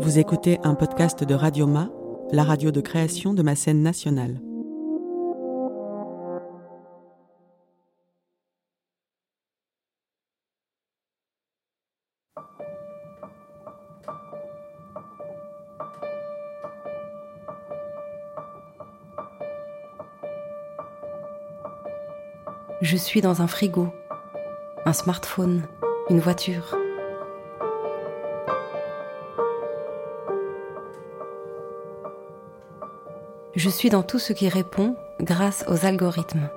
Vous écoutez un podcast de Radioma, la radio de création de ma scène nationale. Je suis dans un frigo, un smartphone, une voiture. Je suis dans tout ce qui répond grâce aux algorithmes.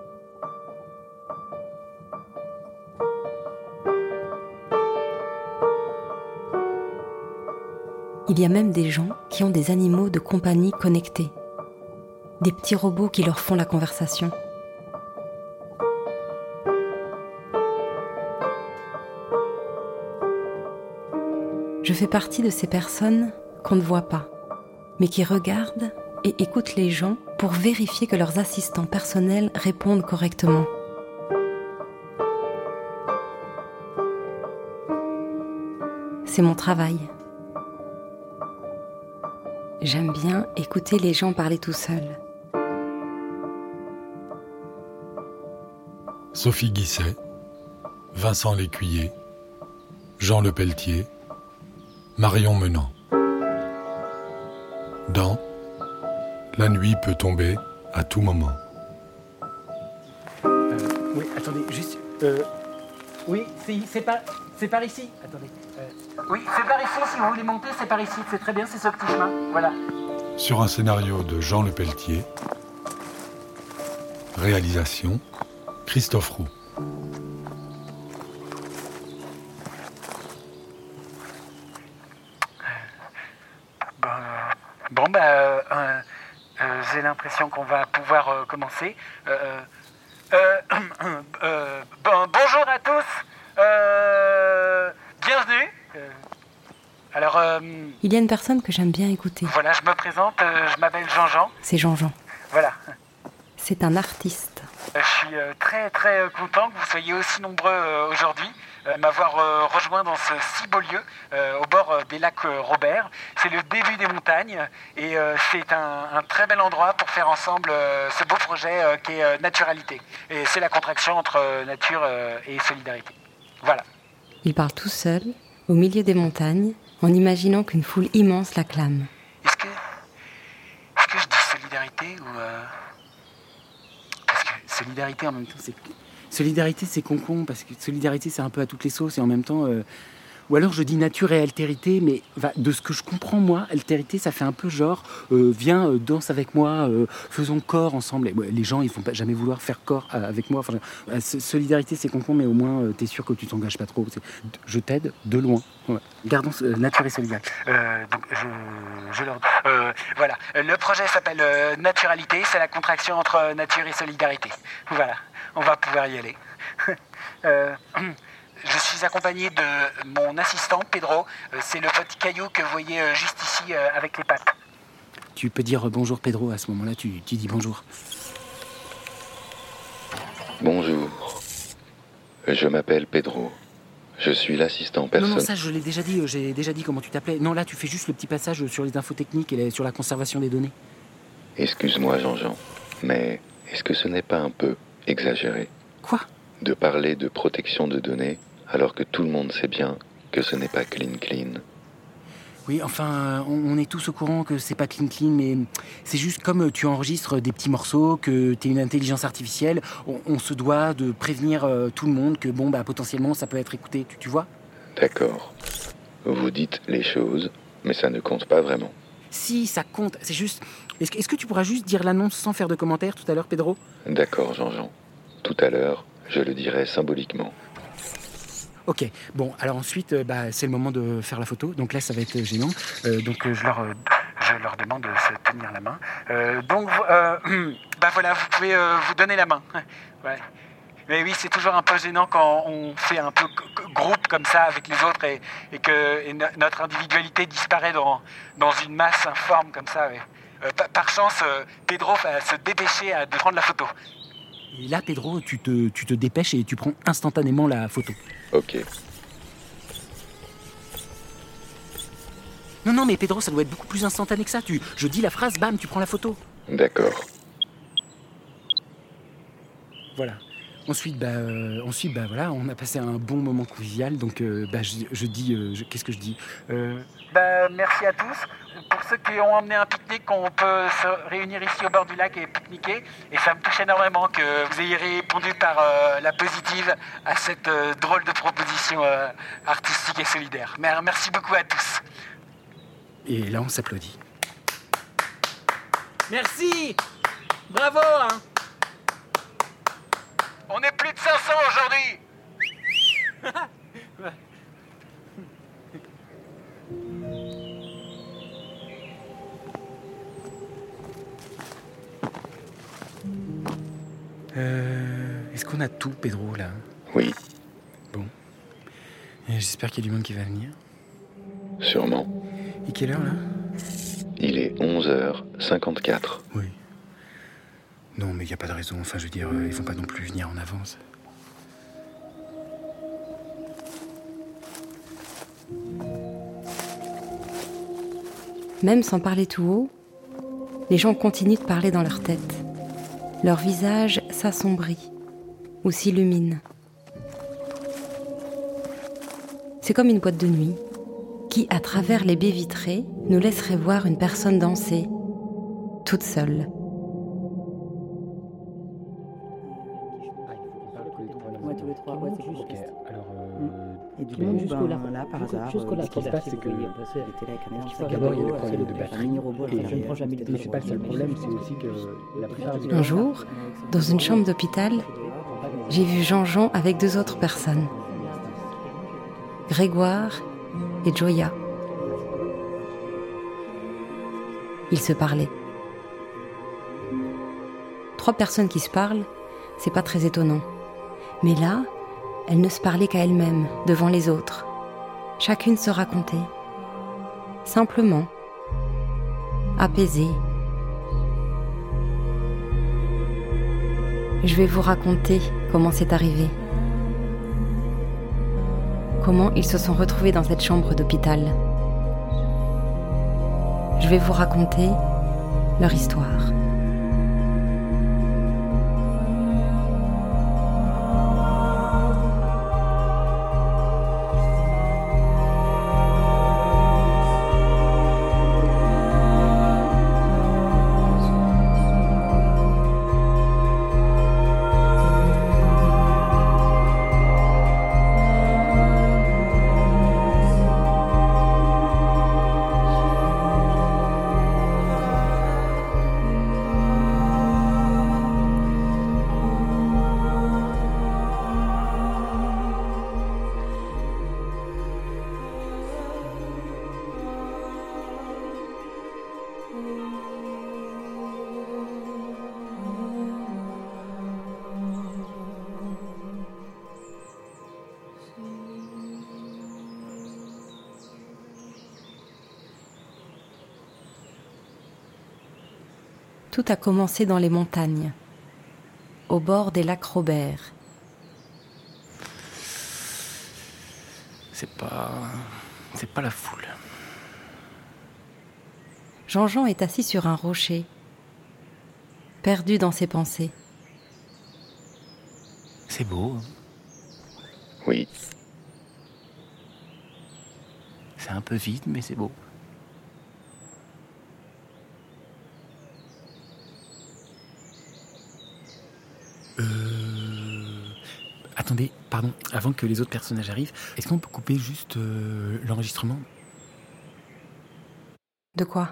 Il y a même des gens qui ont des animaux de compagnie connectés, des petits robots qui leur font la conversation. Je fais partie de ces personnes qu'on ne voit pas, mais qui regardent et écoutent les gens pour vérifier que leurs assistants personnels répondent correctement. C'est mon travail. J'aime bien écouter les gens parler tout seuls. Sophie Guisset, Vincent Lécuyer, Jean Le Pelletier, Marion Menant. Dans La nuit peut tomber à tout moment. Euh, oui, attendez, juste. euh, oui, c'est, c'est par, c'est par ici. Attendez. euh, oui, c'est par ici. Si vous voulez monter, c'est par ici. C'est très bien, c'est ce petit chemin. Voilà. Sur un scénario de Jean Le Pelletier. Réalisation Christophe Roux. Bon, euh, bon, bah, euh, euh, euh, j'ai l'impression qu'on va pouvoir euh, commencer. Euh, euh, bon, bonjour à tous. Bienvenue. Alors, Il y a une personne que j'aime bien écouter. voilà, je me présente. je m'appelle Jean-Jean. C'est Jean-Jean. Voilà. C'est un artiste. Je suis très très content que vous soyez aussi nombreux aujourd'hui, m'avoir euh, rejoint dans ce si beau lieu euh, au bord euh, des lacs euh, Robert. C'est le début des montagnes et euh, c'est un, un très bel endroit pour faire ensemble euh, ce beau projet euh, qui est euh, Naturalité. Et c'est la contraction entre euh, nature euh, et solidarité. Voilà. Il parle tout seul, au milieu des montagnes, en imaginant qu'une foule immense l'acclame. Est-ce que, est-ce que je dis solidarité ou euh, parce que solidarité en même temps c'est solidarité c'est con parce que solidarité c'est un peu à toutes les sauces et en même temps euh, ou alors je dis nature et altérité mais de ce que je comprends moi altérité ça fait un peu genre euh, viens euh, danse avec moi faisons corps ensemble les gens ils vont pas jamais vouloir faire corps avec moi solidarité c'est con mais au moins euh, t'es sûr que tu t'engages pas trop je t'aide de loin. Gardons nature et solidarité. Donc je, voilà. Le projet s'appelle Naturalité, c'est la contraction entre nature et solidarité. Voilà, on va pouvoir y aller. Euh, je suis accompagné de mon assistant Pedro. Euh, C'est le petit caillou que vous voyez euh, juste ici avec les pattes. Tu peux dire bonjour Pedro à ce moment-là, tu, tu dis bonjour. Bonjour. Je m'appelle Pedro. Je suis l'assistant Non, personnel. non, ça je l'ai déjà dit, j'ai déjà dit comment tu t'appelais. Non, là tu fais juste le petit passage sur les infos techniques et les- sur la conservation des données. Excuse-moi, Jean-Jean, mais est-ce que ce n'est pas un peu exagéré Quoi? De parler de protection de données alors que tout le monde sait bien que ce n'est pas clean clean Oui, enfin, on, est tous au courant que c'est pas clean clean, mais c'est juste comme tu enregistres des petits morceaux, que tu es une intelligence artificielle, on, on se doit de prévenir euh, tout le monde que bon, bah potentiellement ça peut être écouté, tu, tu vois? D'accord. Vous dites les choses, mais ça ne compte pas vraiment. Si, ça compte, c'est juste. Est-ce que, tu pourras juste dire l'annonce sans faire de commentaires tout à l'heure, Pedro? D'accord, Jean-Jean. Tout à l'heure, je le dirai symboliquement. Ok, bon, alors ensuite, euh, bah, c'est le moment de faire la photo. Donc là, ça va être euh, gênant. Euh, donc euh, je, leur, euh, je leur demande de se tenir la main. Donc, bah voilà, vous pouvez vous donner la main. Ouais. Mais oui, c'est toujours un peu gênant quand on fait un peu groupe comme ça avec les autres et, et que et no- notre individualité disparaît dans, dans une masse informe comme ça. ouais. Euh, pa- par chance, euh, Pedro va se dépêcher à, de prendre la photo. Et là, Pedro, tu te, tu te dépêches et tu prends instantanément la photo. Ok. Non, non, mais Pedro, ça doit être beaucoup plus instantané que ça. Tu, je dis la phrase, bam, tu prends la photo. D'accord. Voilà. Ensuite, bah, euh, ensuite, bah voilà, on a passé un bon moment convivial. Donc, euh, bah, je, je dis, euh, je- qu'est-ce que je dis Euh, bah, Merci à tous. Pour ceux qui ont emmené un pique-nique, on peut se réunir ici au bord du lac et pique-niquer. Et ça me touche énormément que vous ayez répondu par euh, la positive à cette euh, drôle de proposition euh, artistique et solidaire. Mer- Merci beaucoup à tous. Et là, on s'applaudit. Merci Bravo hein On est plus de 500 aujourd'hui Euh, Est-ce qu'on a tout, Pedro, là Oui, Et J'espère qu'il y a du monde qui va venir. sûrement. Et quelle heure, là? Il est 11h54. Oui. Non, mais il n'y a pas de raison. Enfin, je veux dire, euh, ils vont pas non plus venir en avance. Même sans parler tout haut, les gens continuent de parler dans leur tête. Leur visage s'assombrit ou s'illumine. C'est comme une boîte de nuit qui, à travers les baies vitrées, nous laisserait voir une personne danser, toute seule. Jusqu'au lac- là, par jusqu'au- hasard, jusqu'au euh, ce qui se passe, c'est que d'abord, il y a le problème de batterie. Et C'est pas le pour problème, c'est aussi que la plupart du Un jour, dans une chambre d'hôpital, j'ai vu Jean-Jean avec deux autres personnes, Grégoire et Joya. Ils se parlaient. Trois personnes qui se parlent, c'est pas très étonnant. Mais là, elles ne se parlaient qu'à elles-mêmes, devant les autres. Chacune se racontait. Simplement. Apaisée. Je vais vous raconter comment c'est arrivé. Comment ils se sont retrouvés dans cette chambre d'hôpital. Je vais vous raconter leur histoire. A commencé dans les montagnes, au bord des lacs Robert. C'est pas. C'est pas la foule. Jean-Jean est assis sur un rocher, perdu dans ses pensées. C'est beau. hein. Oui, C'est un peu vide, mais c'est beau. Euh... Attendez, pardon, avant que les autres personnages arrivent, est-ce qu'on peut couper juste euh, l'enregistrement? De quoi?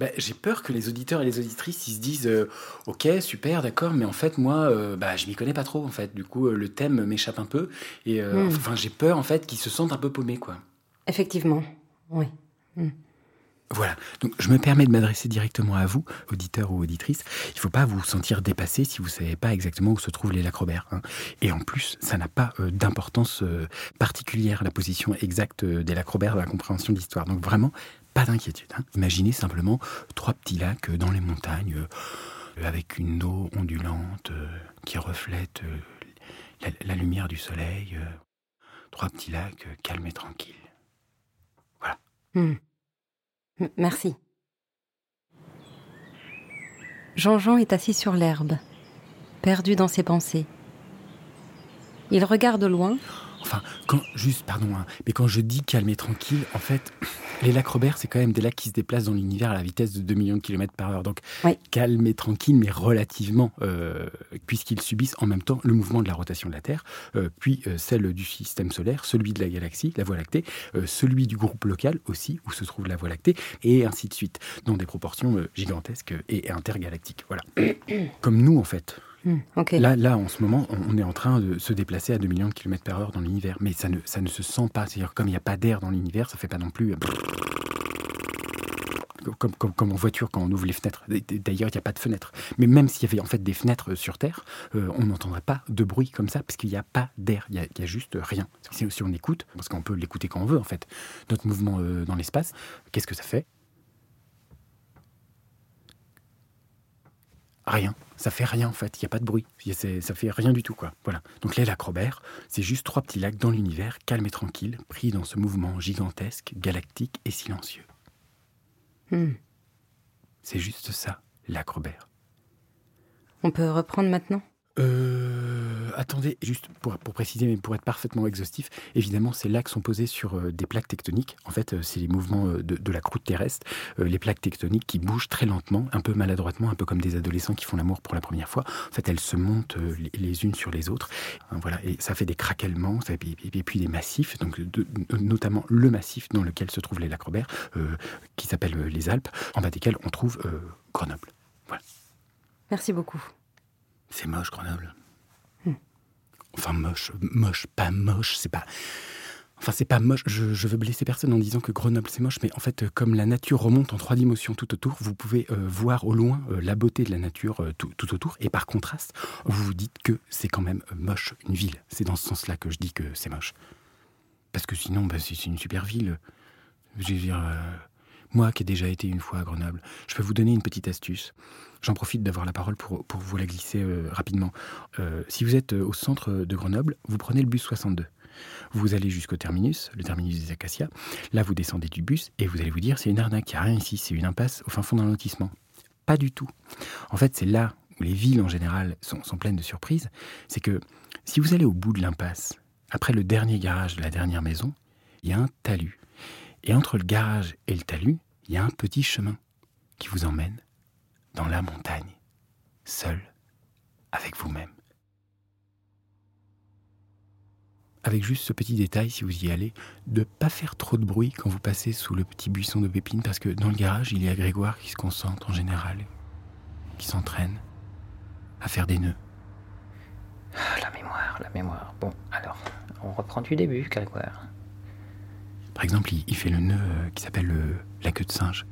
Bah, J'ai peur que les auditeurs et les auditrices ils se disent euh, Ok, super, d'accord, mais en fait, moi, euh, bah, je m'y connais pas trop, en fait. Du coup, euh, le thème m'échappe un peu. Et Hmm. enfin, j'ai peur, en fait, qu'ils se sentent un peu paumés, quoi. Effectivement, oui. Voilà, donc je me permets de m'adresser directement à vous, auditeurs ou auditrices. Il ne faut pas vous sentir dépassé si vous ne savez pas exactement où se trouvent les lacs Robert. hein. Et en plus, ça n'a pas euh, d'importance euh, particulière, la position exacte euh, des lacs Robert dans la compréhension de l'histoire. Donc vraiment, pas d'inquiétude. hein. Imaginez simplement trois petits lacs dans les montagnes, avec une eau ondulante qui reflète la, lumière du soleil. trois petits lacs calmes et tranquilles. Hmm. Merci. Jean-Jean est assis sur l'herbe, perdu dans ses pensées. Il regarde loin, Enfin, quand, juste, pardon, hein, mais quand je dis calme et tranquille, en fait, les lacs Robert, c'est quand même des lacs qui se déplacent dans l'univers à la vitesse de 2 millions de kilomètres par heure. Donc, Oui. calme et tranquille, mais relativement, euh, puisqu'ils subissent en même temps le mouvement de la rotation de la Terre, euh, puis euh, celle du système solaire, celui de la galaxie, la Voie lactée, celui du groupe local aussi, où se trouve la Voie lactée, et ainsi de suite, dans des proportions gigantesques et intergalactiques. Voilà. Comme nous, en fait. Hmm. Là, là, en ce moment, on est en train de se déplacer à 2 millions de kilomètres par heure dans l'univers. Mais ça ne, ça ne se sent pas. C'est-à-dire, comme il n'y a pas d'air dans l'univers, ça fait pas non plus. euh, Comme, comme, en voiture quand on ouvre les fenêtres. D'ailleurs, il n'y a pas de fenêtres. Mais même s'il y avait en fait des fenêtres sur Terre, euh, on n'entendrait pas de bruit comme ça parce qu'il n'y a pas d'air. Il n'y a, juste rien. Si, on écoute, parce qu'on peut l'écouter quand on veut en fait, notre mouvement euh, dans l'espace, qu'est-ce que ça fait? Rien. Ça fait rien en fait. Il n'y a pas de bruit. Ça fait rien du tout quoi. Voilà. Donc les lacs Robert, c'est juste trois petits lacs dans l'univers, calmes et tranquilles, pris dans ce mouvement gigantesque, galactique et silencieux. Hmm. C'est juste ça, lac Robert. On peut reprendre maintenant? Euh, attendez, juste pour, préciser, mais pour être parfaitement exhaustif, évidemment, ces lacs sont posés sur euh, des plaques tectoniques. En fait, euh, c'est les mouvements euh, de, la croûte terrestre, les plaques tectoniques qui bougent très lentement, un peu maladroitement, un peu comme des adolescents qui font l'amour pour la première fois. En fait, elles se montent les, unes sur les autres. Hein, voilà, et ça fait des fait- et, puis- des massifs, donc notamment le massif dans lequel se trouvent les lacs Robert, qui s'appelle les Alpes, en bas desquels on trouve Grenoble. Merci beaucoup. C'est moche, Grenoble. Enfin, moche, moche, pas moche, c'est pas. Enfin, c'est pas moche. Je, je veux blesser personne en disant que Grenoble c'est moche, mais en fait, comme la nature remonte en trois dimensions tout autour, vous pouvez euh, voir au loin euh, la beauté de la nature euh, tout, tout autour, et par contraste, vous vous dites que c'est quand même moche une ville. C'est dans ce sens-là que je dis que c'est moche. Parce que sinon, bah, c'est une super ville. Je veux dire, moi qui ai déjà été une fois à Grenoble, je peux vous donner une petite astuce. J'en profite d'avoir la parole pour, vous la glisser euh, rapidement. Euh, si vous êtes euh, au centre de Grenoble, vous prenez le bus 62. Vous allez jusqu'au terminus, le terminus des Acacias. Là, vous descendez du bus et vous allez vous dire c'est une arnaque, il n'y a rien ici, c'est une impasse au fin fond d'un lotissement. Pas du tout. En fait, c'est là où les villes en général sont, sont pleines de surprises. C'est que si vous allez au bout de l'impasse, après le dernier garage de la dernière maison, il y a un talus. Et entre le garage et le talus, il y a un petit chemin qui vous emmène dans la montagne, seul, avec vous-même. Avec juste ce petit détail, si vous y allez, de pas faire trop de bruit quand vous passez sous le petit buisson de pépines, parce que dans le garage, il y a Grégoire qui se concentre en général, qui s'entraîne à faire des nœuds. Ah, La mémoire, la mémoire. Bon, alors, on reprend du début, Grégoire. Par exemple, il, il fait le nœud euh, qui s'appelle le- la queue de singe.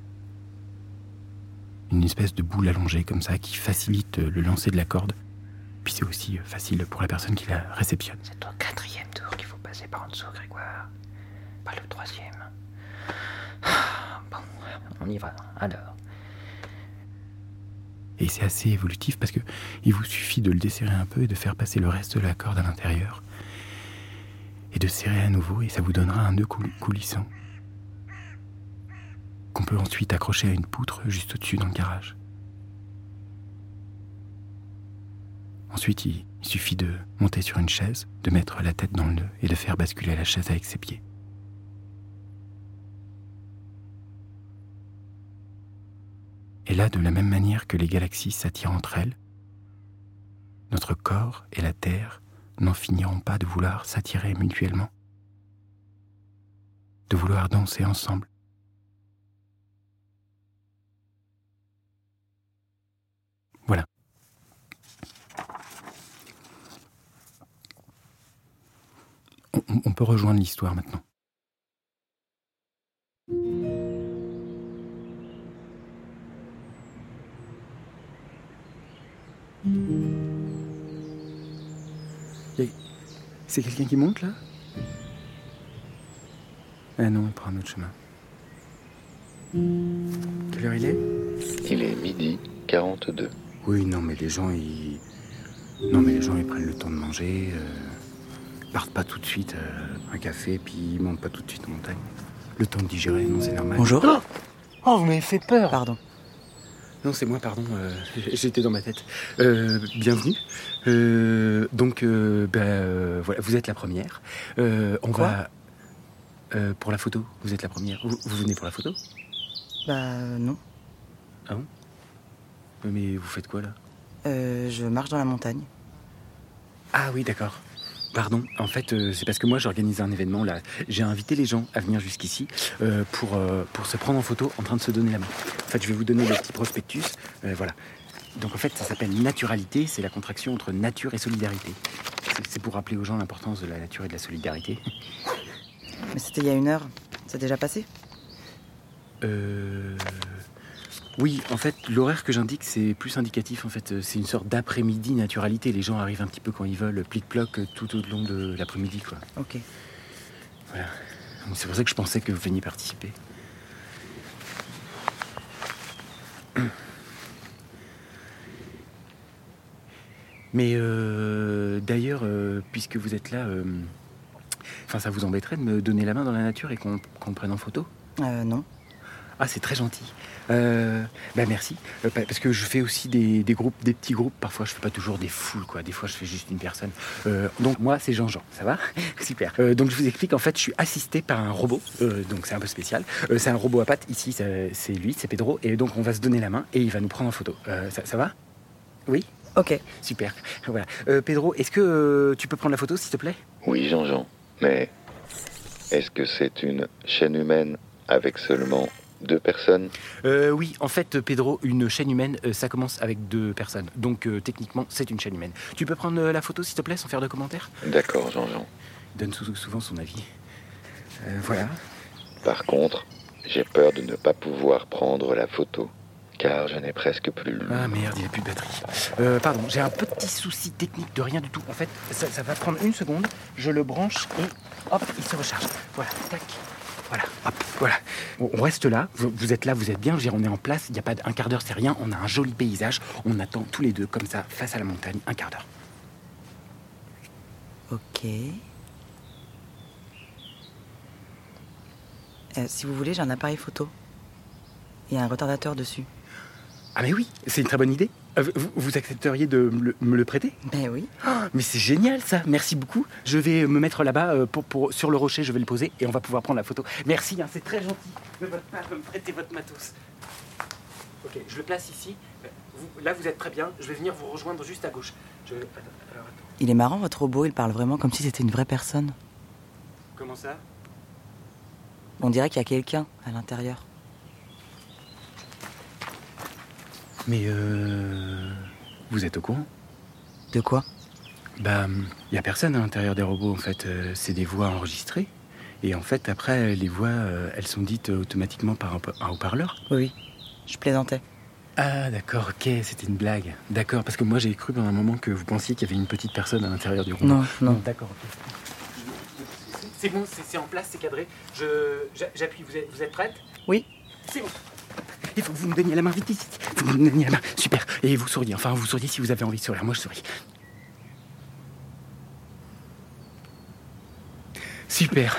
Une espèce de boule allongée comme ça qui facilite euh, le lancer de la corde. Puis c'est aussi euh, facile pour la personne qui la réceptionne. C'est au quatrième tour qu'il faut passer par en dessous, Grégoire. Pas le troisième. Bon, on y va. Alors, Et c'est assez évolutif parce que il vous suffit de le desserrer un peu et de faire passer le reste de la corde à l'intérieur. Et de serrer à nouveau et ça vous donnera un nœud coul- coulissant. Qu'on peut ensuite accrocher à une poutre juste au-dessus dans le garage. Ensuite, il, suffit de monter sur une chaise, de mettre la tête dans le nœud et de faire basculer la chaise avec ses pieds. Et là, de la même manière que les galaxies s'attirent entre elles, notre corps et la Terre n'en finiront pas de vouloir s'attirer mutuellement, de vouloir danser ensemble. Voilà. On, peut rejoindre l'histoire maintenant. C'est quelqu'un qui monte là? Ah non, il prend un autre chemin. Quelle heure il est? Il est midi 42. Oui, non, mais les gens, ils. Non, mais les gens, ils prennent le temps de manger. Euh... ils partent pas tout de suite euh, un café, puis ils montent pas tout de suite en montagne. Le temps de digérer, non, c'est normal. Bonjour. Oh, vous m'avez fait peur. Pardon. Non, c'est moi, pardon. euh, J'étais dans ma tête. Euh, bienvenue. Euh, donc, euh, bah, euh, voilà, vous êtes la première. Euh, on Quoi va. Euh, pour la photo, vous êtes la première. Vous, vous venez pour la photo Bah non. Euh, Mais vous faites quoi là? Euh, je marche dans la montagne. Ah oui, d'accord. Pardon, en fait, euh, c'est parce que moi j'organise un événement là. J'ai invité les gens à venir jusqu'ici euh, pour, euh, pour se prendre en photo en train de se donner la main. En fait, je vais vous donner le petit prospectus. Voilà. Donc en fait, ça s'appelle naturalité, c'est la contraction entre nature et solidarité. C'est- C'est pour rappeler aux gens l'importance de la nature et de la solidarité. Mais c'était il y a une heure. C'est déjà passé? Euh... Oui, en fait, l'horaire que j'indique, c'est plus indicatif. En fait, Euh, c'est une sorte d'après-midi naturalité. Les gens arrivent un petit peu quand ils veulent, plic-ploc, euh, tout au long de l'après-midi, quoi. Ok. Voilà. C'est pour ça que je pensais que vous veniez participer. Mais euh, d'ailleurs, euh, puisque vous êtes là, euh, enfin, ça vous embêterait de me donner la main dans la nature et qu'on prenne en photo? Euh, non. Ah, c'est très gentil. Euh, bah merci. Euh, pa- parce que je fais aussi des, des groupes, des petits groupes. Parfois, je fais pas toujours des foules, quoi. Des fois, je fais juste une personne. Euh, donc moi, c'est Jean-Jean. Ça va? Super. Euh, donc je vous explique. En fait, je suis assisté par un robot. Euh, donc c'est un peu spécial. Euh, c'est un robot à pattes. Ici, c'est lui, c'est Pedro. Et donc on va se donner la main et il va nous prendre en photo. Euh, ça, ça va? Oui? Ok. Super. Voilà. Euh, Pedro, est-ce que euh, tu peux prendre la photo, s'il te plaît? Oui, Jean-Jean, mais est-ce que c'est une chaîne humaine avec seulement deux personnes Euh, oui, en fait, Pedro, une chaîne humaine, euh, ça commence avec deux personnes. Donc, euh, techniquement, c'est une chaîne humaine. Tu peux prendre euh, la photo, s'il te plaît, sans faire de commentaires? D'accord, Jean-Jean. Il donne sou- souvent son avis. Euh, voilà. Par contre, j'ai peur de ne pas pouvoir prendre la photo, car je n'ai presque plus le... Ah merde, il n'y a plus de batterie. Euh, pardon, j'ai un petit souci technique de rien du tout. En fait, ça, ça va prendre une seconde. Je le branche et hop, il se recharge. Voilà, tac. Voilà, hop, voilà. On reste là, vous, êtes là, vous êtes bien, on est en place, il n'y a pas d'un quart d'heure, c'est rien, on a un joli paysage, on attend tous les deux comme ça, face à la montagne, un quart d'heure. Ok. Euh, si vous voulez, j'ai un appareil photo. Il y a un retardateur dessus. Ah mais oui, c'est une très bonne idée. Euh, Vous, vous accepteriez de me le, me le prêter? Ben oui. Ah, Mais c'est génial ça, merci beaucoup. Je vais me mettre là-bas euh, pour, pour- sur le rocher, je vais le poser et on va pouvoir prendre la photo. Merci, hein, c'est très gentil de votre part de me prêter votre matos. Ok, je le place ici. Euh, vous- là vous êtes très bien, je vais venir vous rejoindre juste à gauche. Je... Attends, alors, attends. Il est marrant, votre robot, il parle vraiment comme si c'était une vraie personne. Comment ça? On dirait qu'il y a quelqu'un à l'intérieur. Mais euh... Vous êtes au courant? De quoi? Bah, il y a personne à l'intérieur des robots en fait. Euh, c'est des voix enregistrées. Et en fait, après, les voix, euh, elles sont dites automatiquement par un, haut-parleur. Oui, oui. Je plaisantais. Ah d'accord, ok, c'était une blague. D'accord, parce que moi j'ai cru pendant un moment que vous pensiez qu'il y avait une petite personne à l'intérieur du robot. Non, non. D'accord, ok. C'est bon, c'est en place, c'est cadré. J'appuie. Vous êtes, vous êtes prête? Oui. C'est bon. Il faut que vous me donniez la main vite que vous me donniez la main. Super. Et vous souriez. Enfin, vous souriez si vous avez envie de sourire. Moi, je souris. Super.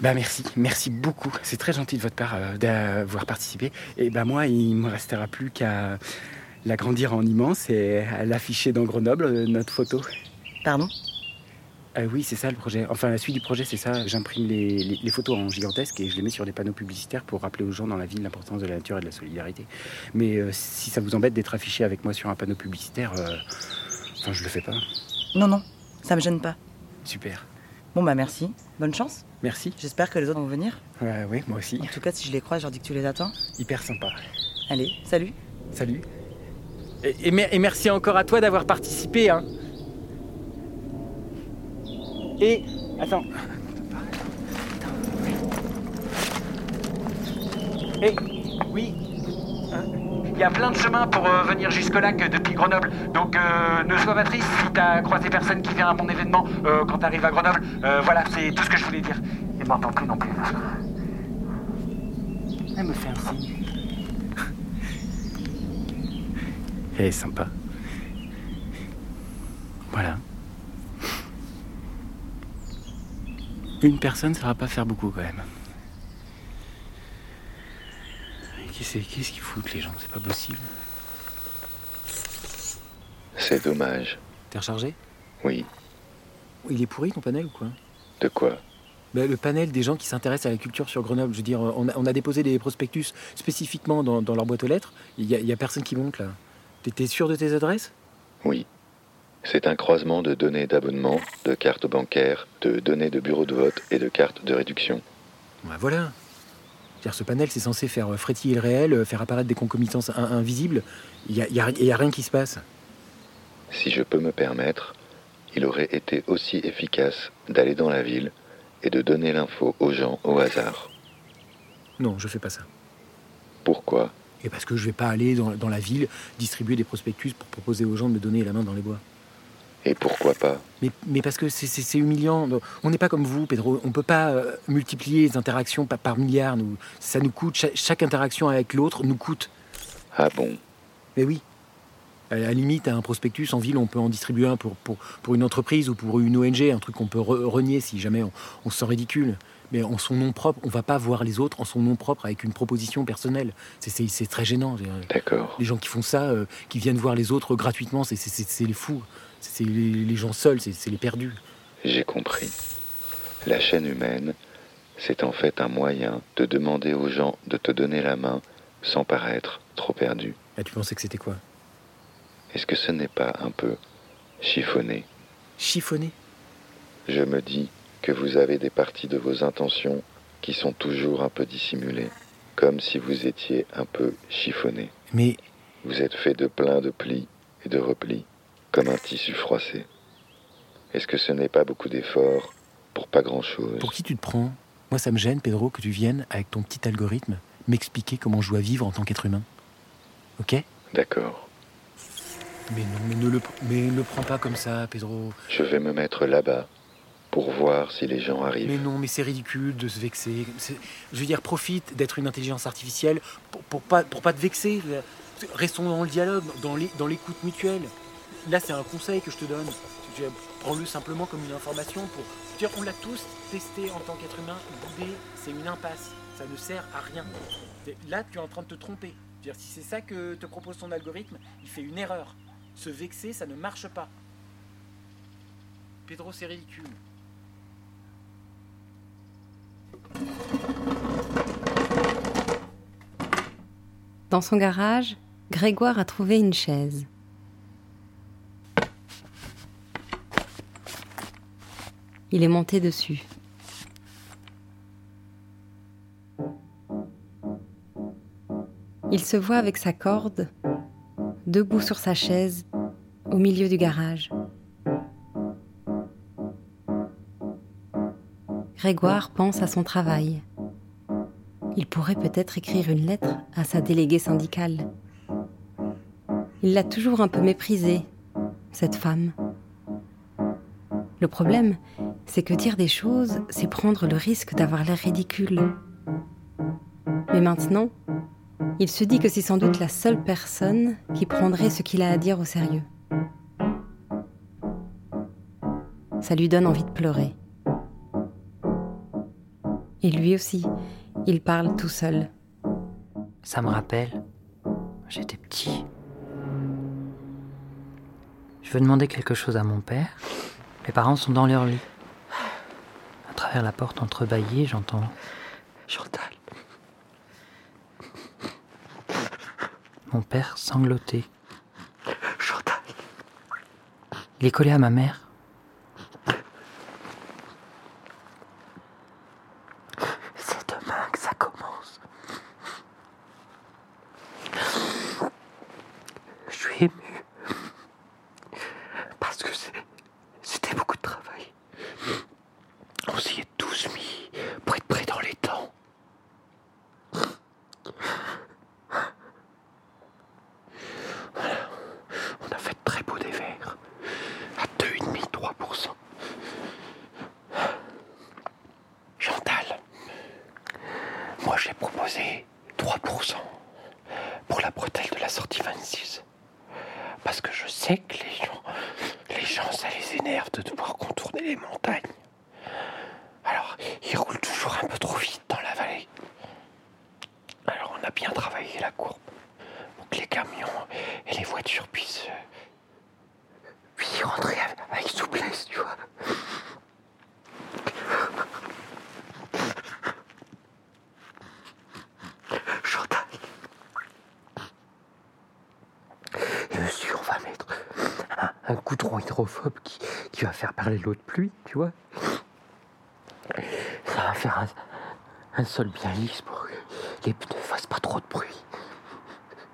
Bah merci, merci beaucoup. C'est très gentil de votre part euh, d'avoir participé. Et bah moi, il me restera plus qu'à l'agrandir en immense et à l'afficher dans Grenoble, euh, notre photo. Pardon? Ah oui, c'est ça le projet. Enfin, la suite du projet, c'est ça. J'imprime les, les- les photos en gigantesque et je les mets sur des panneaux publicitaires pour rappeler aux gens dans la ville l'importance de la nature et de la solidarité. Mais euh, si ça vous embête d'être affiché avec moi sur un panneau publicitaire, euh, enfin, je le fais pas. Non, non, ça me gêne pas. Super. Bon, bah merci. Bonne chance. Merci. J'espère que les autres vont venir. Ouais, ouais, moi aussi. En tout cas, si je les croise, je leur dis que tu les attends. Hyper sympa. Allez, salut. Salut. Et, et merci encore à toi d'avoir participé. Hein. Et attends. Et oui. hein, Il y a plein de chemins pour euh, venir jusque-là que depuis Grenoble. Donc euh, ne sois pas triste si t'as croisé personne qui vient à mon événement euh, quand t'arrives à Grenoble. Euh, voilà, c'est tout ce que je voulais dire. Et m'entends plus non plus. Elle me fait un signe. Elle est sympa. Voilà. Une personne, ça va pas faire beaucoup quand même. Qu'est-ce qu'est-ce qu'ils foutent les gens? C'est pas possible. C'est dommage. T'es rechargé Oui. Il est pourri ton panel ou quoi? De quoi? Bah, Le panel des gens qui s'intéressent à la culture sur Grenoble. Je veux dire, on a, on a déposé des prospectus spécifiquement dans, dans leur boîte aux lettres. Il y, a- il y a personne qui monte là. T'es sûr de tes adresses? Oui. C'est un croisement de données d'abonnement, de cartes bancaires, de données de bureau de vote et de cartes de réduction. Bah voilà. Ce panel, c'est censé faire euh, frétiller le réel, euh, faire apparaître des concomitances in- invisibles. Il n'y a, y a- il y a rien qui se passe. Si je peux me permettre, il aurait été aussi efficace d'aller dans la ville et de donner l'info aux gens au hasard. Non, je fais pas ça. Pourquoi? Et parce que je vais pas aller dans, dans la ville distribuer des prospectus pour proposer aux gens de me donner la main dans les bois. Et pourquoi pas Mais, mais parce que c'est- humiliant. On n'est pas comme vous, Pedro. On peut pas euh, multiplier les interactions par, par milliards. Nous. Ça nous coûte. Chaque, chaque interaction avec l'autre nous coûte. Ah bon? Mais oui. À la limite, un prospectus en ville, on peut en distribuer un pour, pour, pour une entreprise ou pour une ONG, un truc qu'on peut re- renier si jamais on, on se sent ridicule. Mais en son nom propre, on va pas voir les autres en son nom propre avec une proposition personnelle. C'est- très gênant. dire. D'accord. Les gens qui font ça, euh, qui viennent voir les autres gratuitement, c'est- les fous. C'est les, les gens seuls, c'est c'est les perdus. J'ai compris. La chaîne humaine, c'est en fait un moyen de demander aux gens de te donner la main sans paraître trop perdu. Ah, tu pensais que c'était quoi? Est-ce que ce n'est pas un peu chiffonné? Chiffonné? Je me dis que vous avez des parties de vos intentions qui sont toujours un peu dissimulées, comme si vous étiez un peu chiffonné. Mais Vous êtes fait de plein de plis et de replis, comme un tissu froissé. Est-ce que ce n'est pas beaucoup d'efforts pour pas grand-chose pour qui tu te prends Moi, ça me gêne, Pedro, que tu viennes avec ton petit algorithme m'expliquer comment je dois vivre en tant qu'être humain. Ok? D'accord. Mais non, mais ne, le, mais ne le prends pas comme ça, Pedro. Je vais me mettre là-bas pour voir si les gens arrivent. Mais non, mais c'est ridicule de se vexer. Je veux dire, profite d'être une intelligence artificielle pour, pas, te vexer. Restons dans le dialogue, dans l'é- dans l'écoute mutuelle. Là, c'est un conseil que je te donne. Prends-le simplement comme une information pour. dire, on l'a tous testé en tant qu'être humain. Bouder, c'est une impasse. Ça ne sert à rien. Là, tu es en train de te tromper. Dire, si c'est ça que te propose ton algorithme, il fait une erreur. Se vexer, ça ne marche pas. Pedro, c'est ridicule. Dans son garage, Grégoire a trouvé une chaise. Il est monté dessus. Il se voit avec sa corde, debout sur sa chaise, au milieu du garage. Grégoire pense à son travail. Il pourrait peut-être écrire une lettre à sa déléguée syndicale. Il l'a toujours un peu méprisée, cette femme. Le problème, c'est que dire des choses, c'est prendre le risque d'avoir l'air ridicule. Mais maintenant, il se dit que c'est sans doute la seule personne qui prendrait ce qu'il a à dire au sérieux. Ça lui donne envie de pleurer. Et lui aussi, il parle tout seul. Ça me rappelle. J'étais petit. Je veux demander quelque chose à mon père. Mes parents sont dans leur lit. À travers la porte entrebâillée, j'entends. Chantal. Mon père sangloter. Chantal. Il est collé à ma mère. C'est demain que ça commence. Je suis ému. Parce que c'est- c'était beaucoup de travail. On s'y est tous mis pour être prêts dans les temps. Voilà. On a fait de très beaux dévers. À 2,5-3%. Chantal. Moi j'ai proposé 3% pour la bretelle de la sortie 26. Parce que je sais que les gens, les ça les énerve de devoir contourner les montagnes. Alors, ils roulent toujours un peu trop vite dans la vallée. Alors, on a bien travaillé un goudron hydrophobe qui, faire parler l'eau de pluie, tu vois. Ça va faire un, sol bien lisse pour que les pneus fassent pas trop de bruit.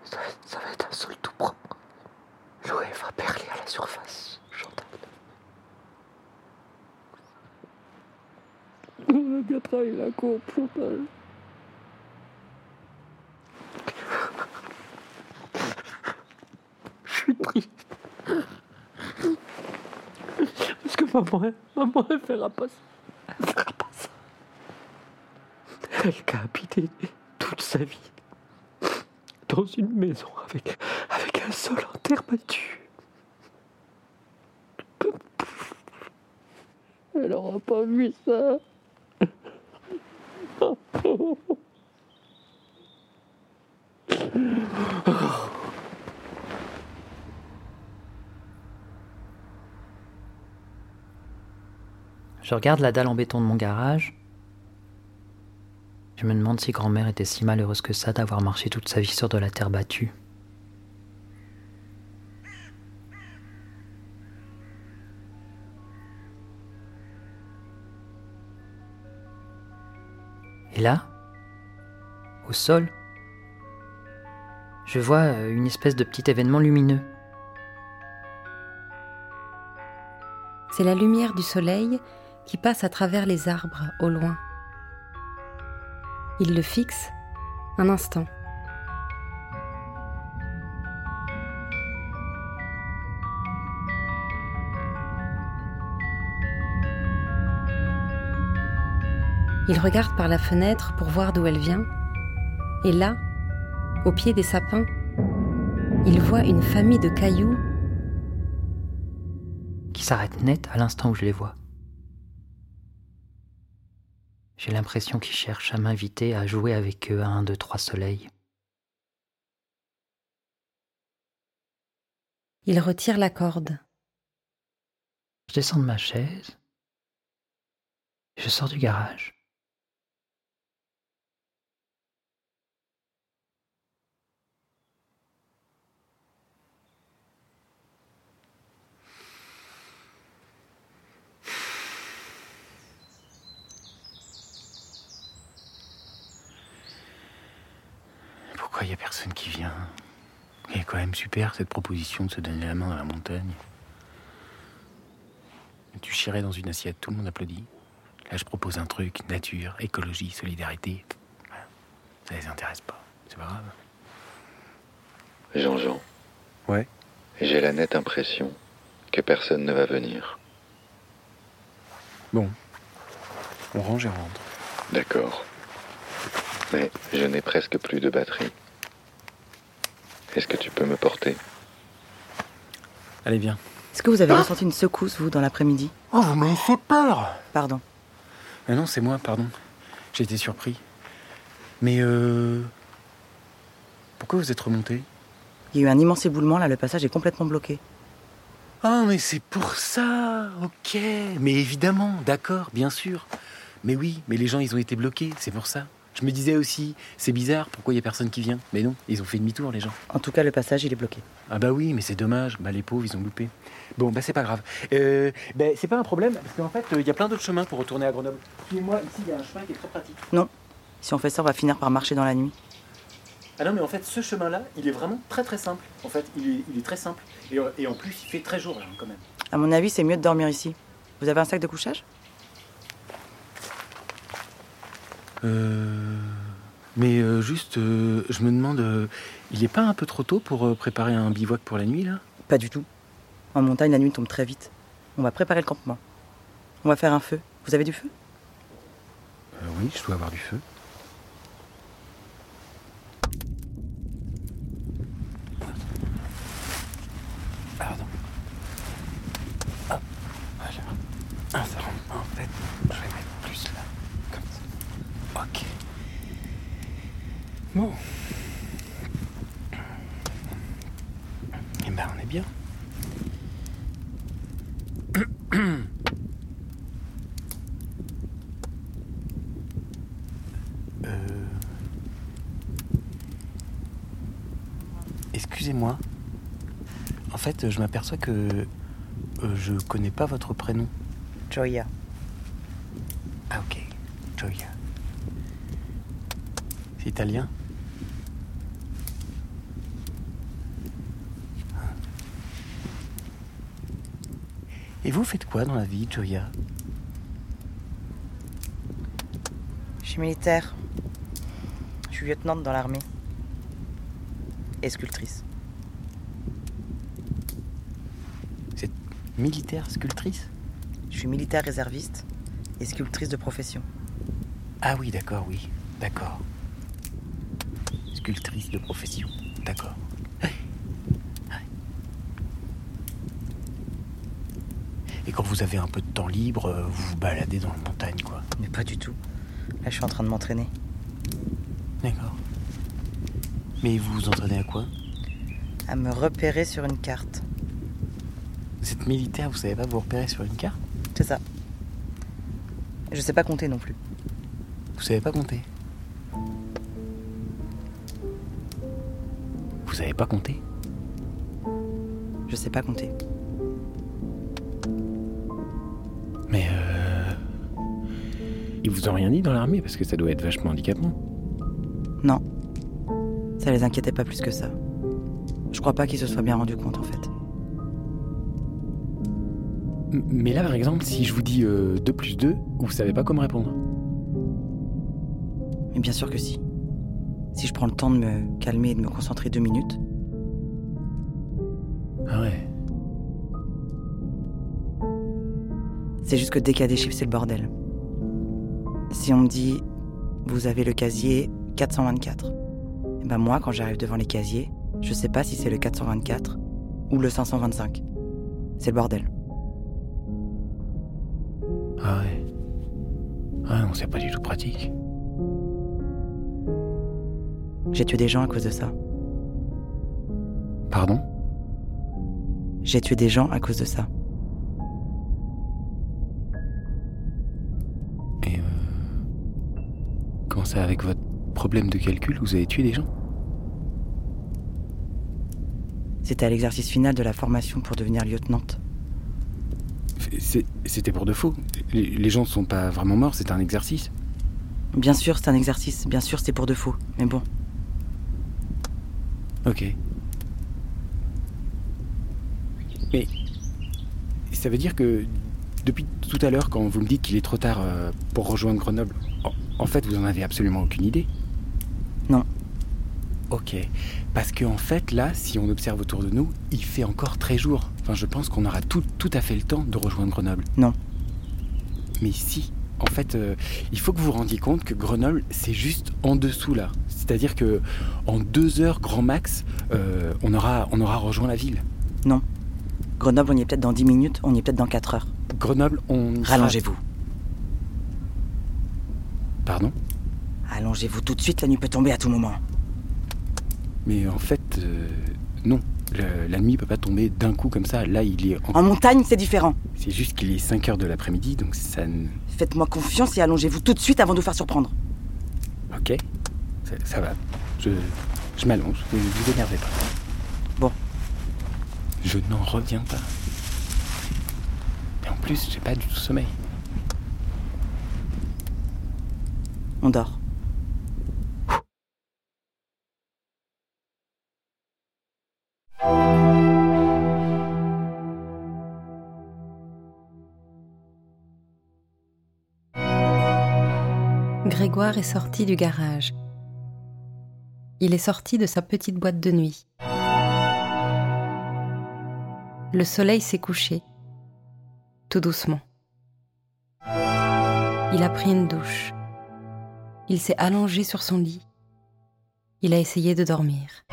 Ça, va- être un sol tout propre. L'eau va perler à la surface, Chantal. On a bien la courbe, Chantal. Je suis triste. Parce que maman, elle- maman, elle fera pas ça. Elle fera pas ça. Elle a habité toute sa vie dans une maison avec, avec un sol en terre battue. Elle aura pas vu ça. Je regarde la dalle en béton de mon garage. Je me demande si grand-mère était si malheureuse que ça d'avoir marché toute sa vie sur de la terre battue. Et là, au sol, je vois euh, une espèce de petit événement lumineux. C'est la lumière du soleil qui passe à travers les arbres au loin. Il le fixe un instant. Il regarde par la fenêtre pour voir d'où elle vient. Et là, au pied des sapins, il voit une famille de cailloux qui s'arrêtent net à l'instant où je les vois. J'ai l'impression qu'ils cherchent à m'inviter à jouer avec eux à un, deux, trois soleils. Il retire la corde. Je descends de ma chaise. Je sors du garage. Pourquoi il n'y a personne qui vient Il est quand même super cette proposition de se donner la main dans la montagne. Tu chierais dans une assiette, tout le monde applaudit. Là, je propose un truc, nature, écologie, solidarité. Ça les intéresse pas. C'est pas grave. Jean-Jean. Ouais. J'ai la nette impression que personne ne va venir. Bon. On range et on rentre. D'accord. Mais je n'ai presque plus de batterie. Est-ce que tu peux me porter Allez, viens. Est-ce que vous avez ressenti une secousse, vous, dans l'après-midi Oh, vous m'avez fait peur Pardon. Ah non, c'est moi, pardon. J'ai été surpris. Mais euh. Pourquoi vous êtes remonté? Il y a eu un immense éboulement, là, le passage est complètement bloqué. Ah, mais c'est pour ça Ok. Mais évidemment, d'accord, bien sûr. Mais oui, mais les gens, ils ont été bloqués, c'est pour ça. Je me disais aussi, c'est bizarre, pourquoi il y a personne qui vient? Mais non, ils ont fait demi-tour, les gens. En tout cas, le passage, il est bloqué. Ah bah oui, mais c'est dommage. Bah les pauvres, ils ont loupé. Bon, bah c'est pas grave. Euh, bah, c'est pas un problème, parce qu'en fait, euh, il y a plein d'autres chemins pour retourner à Grenoble. Suivez-moi, ici, il y a un chemin qui est très pratique. Si on fait ça, on va finir par marcher dans la nuit. Ah non, mais en fait, ce chemin-là, il est vraiment très très simple. En fait, il est, il est très simple. Et, et en plus, il fait très jour, là, quand même. À mon avis, c'est mieux de dormir ici. Vous avez un sac de couchage Euh... Mais euh, juste, euh, je me demande, euh, il est pas un peu trop tôt pour euh, préparer un bivouac pour la nuit, là? Pas du tout. En montagne, la nuit tombe très vite. On va préparer le campement. On va faire un feu. Vous avez du feu? Euh, Oui, je dois avoir du feu. Pardon. Ah, voilà. Ah, ça rentre pas, en fait. Je vais mettre plus là. Comme ça. Ok. Bon. Eh ben, on est bien. Euh... Excusez-moi. En fait, je m'aperçois que euh, je connais pas votre prénom. Joya. Ah ok, Gioia. C'est italien? Et vous faites quoi dans la vie, Gioia Je suis militaire. Je suis lieutenante dans l'armée. Et sculptrice. C'est militaire, sculptrice? Je suis militaire réserviste et sculptrice de profession. Ah oui, d'accord, oui, d'accord. Sculptrice de profession, d'accord. Et quand vous avez un peu de temps libre, euh, vous vous baladez dans la montagne, quoi. Mais pas du tout. Là, je suis en train de m'entraîner. D'accord. Mais vous vous entraînez à quoi? À me repérer sur une carte. Vous êtes militaire, vous savez pas vous repérer sur une carte? C'est ça. Je sais pas compter non plus. Vous savez pas compter? Vous savez pas compter? Je sais pas compter. Vous ont rien dit dans l'armée parce que ça doit être vachement handicapant. Non. Ça les inquiétait pas plus que ça. Je crois pas qu'ils se soient bien rendus compte en fait. Mais là, par exemple, si je vous dis euh, 2 plus 2, vous savez pas comment répondre. Mais bien sûr que si. Si je prends le temps de me calmer et de me concentrer deux minutes, Ah ouais. c'est juste que dès qu'il y a des chiffres, c'est le bordel. Si on me dit, vous avez le casier 424, et ben moi, quand j'arrive devant les casiers, je sais pas si c'est le 424 ou le 525. C'est le bordel. Ah ouais. Ah non, c'est pas du tout pratique. J'ai tué des gens à cause de ça. Pardon? J'ai tué des gens à cause de ça. Ça, avec votre problème de calcul, vous avez tué des gens C'était à l'exercice final de la formation pour devenir lieutenante. C'est- C'était pour de faux. Les, les gens sont pas vraiment morts, c'était un exercice. Bien sûr, c'est un exercice. Bien sûr, c'est pour de faux. Mais bon, Ok. Mais ça veut dire que depuis tout à l'heure, quand vous me dites qu'il est trop tard euh, pour rejoindre Grenoble, en, fait, vous en avez absolument aucune idée Non. Ok. Parce que en fait, là, si on observe autour de nous, il fait encore très jour. Enfin, je pense qu'on aura tout, tout à fait le temps de rejoindre Grenoble. Non. Mais si. En fait, euh, il faut que vous vous rendiez compte que Grenoble, c'est juste en dessous là. C'est-à-dire que en deux heures grand max, euh, on, aura, on aura rejoint la ville. Grenoble, on y est peut-être dans 10 minutes, on y est peut-être dans 4 heures. Grenoble, on. Rallongez-vous. Pardon Allongez-vous tout de suite, la nuit peut tomber à tout moment. Mais en fait, euh, non. Le- la nuit peut pas tomber d'un coup comme ça. Là, il est. en- En montagne, c'est différent. C'est juste qu'il est 5 heures de l'après-midi, donc ça. ne- Faites-moi confiance et allongez-vous tout de suite avant de vous faire surprendre. Ok. Ça, ça va. Je, je m'allonge. Ne vous énervez pas. Bon. Je n'en reviens pas. Et en plus, j'ai pas du tout sommeil. On dort. Grégoire est sorti du garage. Il est sorti de sa petite boîte de nuit. Le soleil s'est couché, tout doucement. Il a pris une douche. Il s'est allongé sur son lit. Il a essayé de dormir.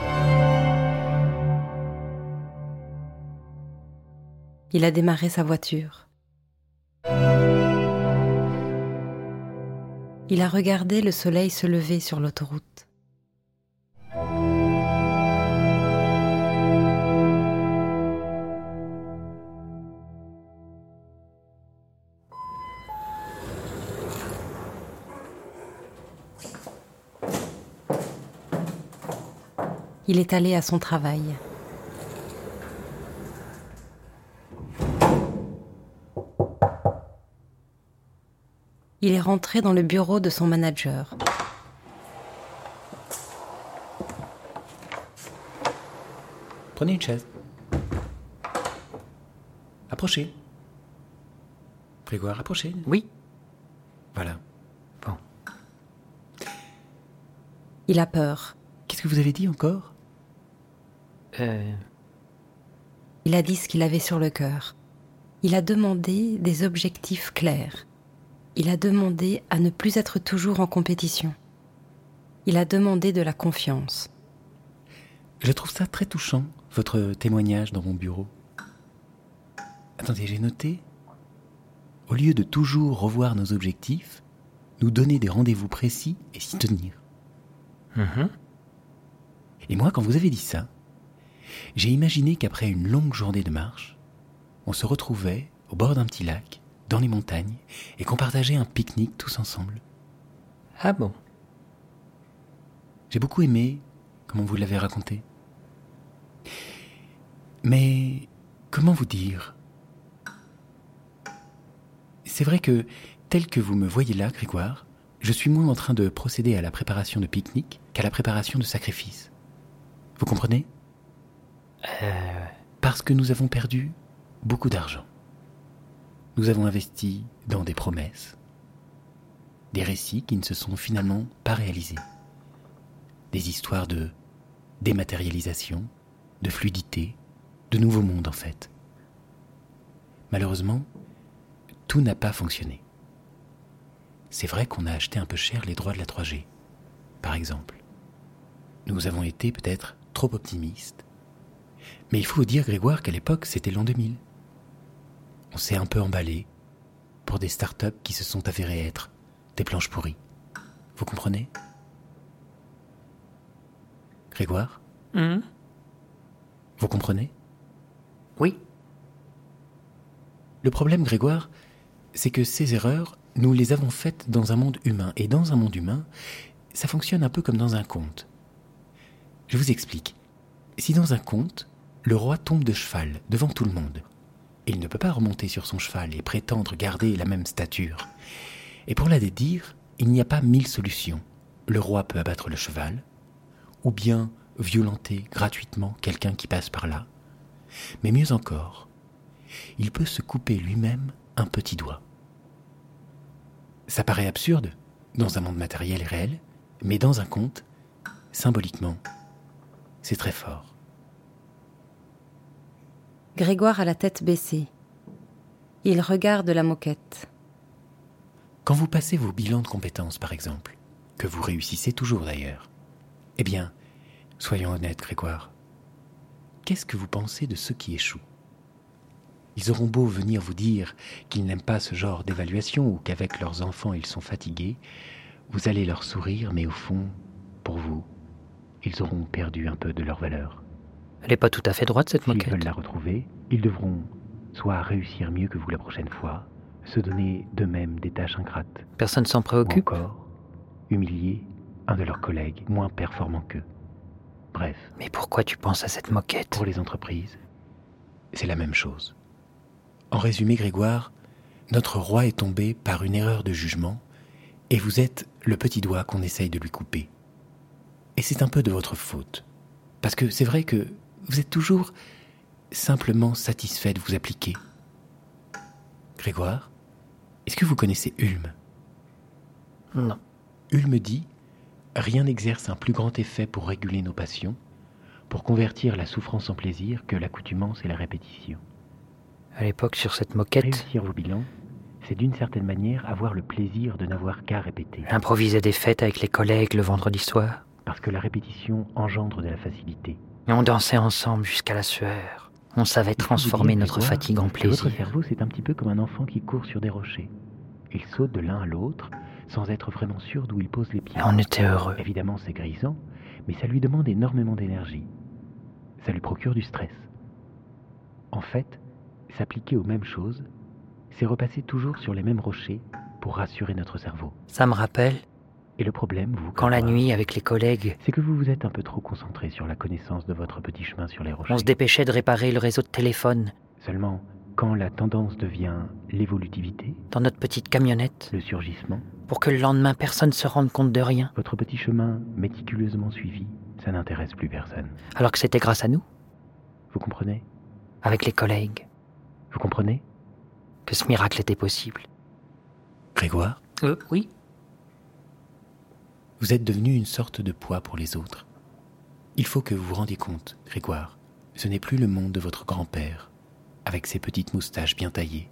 Il a démarré sa voiture. Il a regardé le soleil se lever sur l'autoroute. il est allé à son travail. Il est rentré dans le bureau de son manager. Prenez une chaise. Approchez. Grégoire, approchez. Oui. Voilà. Bon. Il a peur. Qu'est-ce que vous avez dit encore? Euh, Il a dit ce qu'il avait sur le cœur. Il a demandé des objectifs clairs. Il a demandé à ne plus être toujours en compétition. Il a demandé de la confiance. Je trouve ça très touchant, votre témoignage dans mon bureau. Attendez, j'ai noté. Au lieu de toujours revoir nos objectifs, nous donner des rendez-vous précis et s'y tenir. mhm. Et moi, quand vous avez dit ça, j'ai imaginé qu'après une longue journée de marche, on se retrouvait au bord d'un petit lac, dans les montagnes, et qu'on partageait un pique-nique tous ensemble. Ah bon? J'ai beaucoup aimé comment vous l'avez raconté. Mais comment vous dire? C'est vrai que, tel que vous me voyez là, Grégoire, je suis moins en train de procéder à la préparation de pique-nique qu'à la préparation de sacrifice. Vous comprenez? Euh, Parce que nous avons perdu beaucoup d'argent. Nous avons investi dans des promesses, des récits qui ne se sont finalement pas réalisés, des histoires de dématérialisation, de fluidité, de nouveaux mondes en fait. Malheureusement, tout n'a pas fonctionné. C'est vrai qu'on a acheté un peu cher les droits de la 3G, par exemple. Nous avons été peut-être trop optimistes. Mais il faut dire, Grégoire, qu'à l'époque, c'était l'an 2000. On s'est un peu emballé pour des startups qui se sont avérées être des planches pourries. Vous comprenez? Grégoire? Mhm. Vous comprenez? Oui. Le problème, Grégoire, c'est que ces erreurs, nous les avons faites dans un monde humain. Et dans un monde humain, ça fonctionne un peu comme dans un conte. Je vous explique. Si dans un conte, le roi tombe de cheval devant tout le monde, il ne peut pas remonter sur son cheval et prétendre garder la même stature. Et pour la dédire, il n'y a pas mille solutions. Le roi peut abattre le cheval, ou bien violenter gratuitement quelqu'un qui passe par là. Mais mieux encore, il peut se couper lui-même un petit doigt. Ça paraît absurde dans un monde matériel et réel, mais dans un conte, symboliquement, c'est très fort. Grégoire a la tête baissée. Il regarde la moquette. Quand vous passez vos bilans de compétences, par exemple, que vous réussissez toujours d'ailleurs, eh bien, soyons honnêtes, Grégoire, qu'est-ce que vous pensez de ceux qui échouent Ils auront beau venir vous dire qu'ils n'aiment pas ce genre d'évaluation ou qu'avec leurs enfants ils sont fatigués, vous allez leur sourire, mais au fond, pour vous, ils auront perdu un peu de leur valeur. Elle est pas tout à fait droite cette S'ils moquette. veulent la retrouver, ils devront soit réussir mieux que vous la prochaine fois, se donner d'eux-mêmes des tâches ingrates, Personne s'en ou préoccupe. encore humilier un de leurs collègues moins performants qu'eux. Bref, Mais pourquoi tu penses à cette moquette? Pour les entreprises, c'est la même chose. En résumé, Grégoire, notre roi est tombé par une erreur de jugement, et vous êtes le petit doigt qu'on essaye de lui couper. Et c'est un peu de votre faute. Parce que c'est vrai que vous êtes toujours simplement satisfait de vous appliquer. Grégoire, est-ce que vous connaissez Ulm? Non. Ulm dit Rien n'exerce un plus grand effet pour réguler nos passions, pour convertir la souffrance en plaisir que l'accoutumance et la répétition. À l'époque, sur cette moquette, Réussir vos bilans, c'est d'une certaine manière avoir le plaisir de n'avoir qu'à répéter. j'improvisais des fêtes avec les collègues le vendredi soir. Parce que la répétition engendre de la facilité. Et on dansait ensemble jusqu'à la sueur. On savait transformer notre fatigue en que Votre plaisir. cerveau, c'est un petit peu comme un enfant qui court sur des rochers. Il saute de l'un à l'autre sans être vraiment sûr d'où il pose les pieds. Et on était heureux. Évidemment, c'est grisant, mais ça lui demande énormément d'énergie. Ça lui procure du stress. En fait, s'appliquer aux mêmes choses, c'est repasser toujours sur les mêmes rochers pour rassurer notre cerveau. Ça me rappelle Et le problème, vous, quand la nuit, avec les collègues, c'est que vous vous êtes un peu trop concentré sur la connaissance de votre petit chemin sur les rochers. on se dépêchait de réparer le réseau de téléphone. Seulement, quand la tendance devient l'évolutivité, Dans notre petite camionnette, le surgissement, pour que le lendemain personne se rende compte de rien, votre petit chemin méticuleusement suivi, ça n'intéresse plus personne. alors que c'était grâce à nous, Vous comprenez? Avec les collègues, Vous comprenez? Que ce miracle était possible. Grégoire, Euh, oui. Vous êtes devenu une sorte de poids pour les autres. Il faut que vous vous rendiez compte, Grégoire, ce n'est plus le monde de votre grand-père, avec ses petites moustaches bien taillées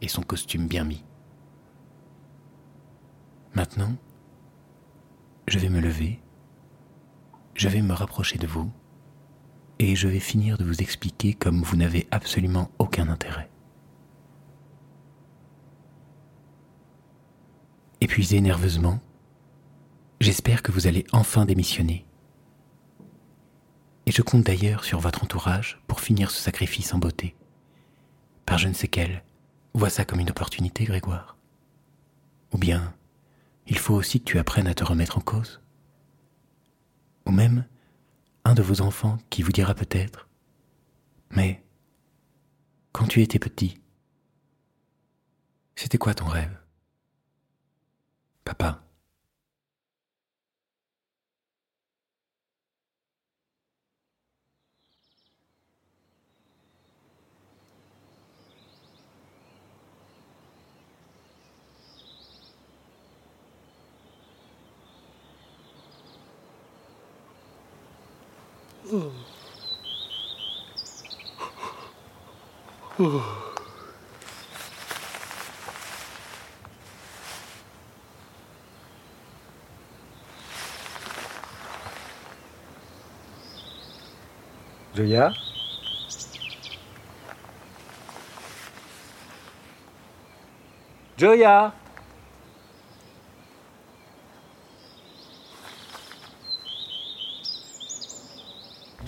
et son costume bien mis. Maintenant, je vais me lever, je vais me rapprocher de vous, et je vais finir de vous expliquer comme vous n'avez absolument aucun intérêt. Épuisé nerveusement, j'espère que vous allez enfin démissionner. Et je compte d'ailleurs sur votre entourage pour finir ce sacrifice en beauté. Par je ne sais quel, vois ça comme une opportunité, Grégoire. Ou bien, il faut aussi que tu apprennes à te remettre en cause. Ou même, un de vos enfants qui vous dira peut-être, mais, quand tu étais petit, c'était quoi ton rêve? Papa. Joya Joya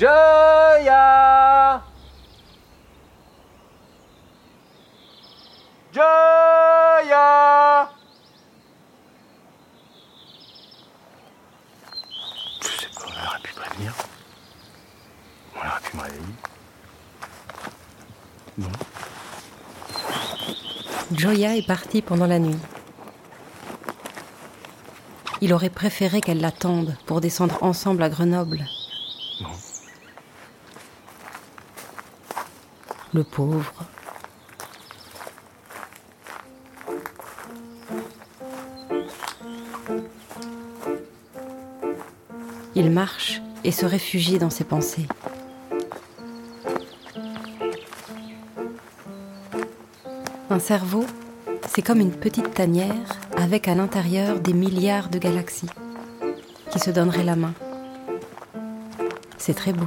Joya Joya Je sais pas, on aurait pu prévenir. On aurait pu me réveiller. Non. Joya est partie pendant la nuit. Il aurait préféré qu'elle l'attende pour descendre ensemble à Grenoble. Le pauvre. Il marche et se réfugie dans ses pensées. Un cerveau, c'est comme une petite tanière avec à l'intérieur des milliards de galaxies qui se donneraient la main. C'est très beau.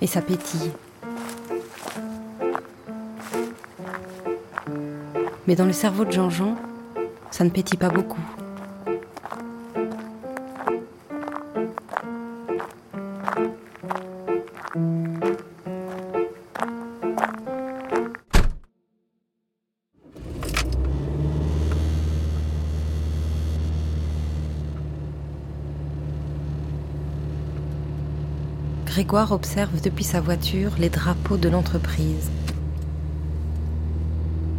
Et ça pétille. Mais dans le cerveau de Jean-Jean, ça ne pétille pas beaucoup. Grégoire observe depuis sa voiture les drapeaux de l'entreprise.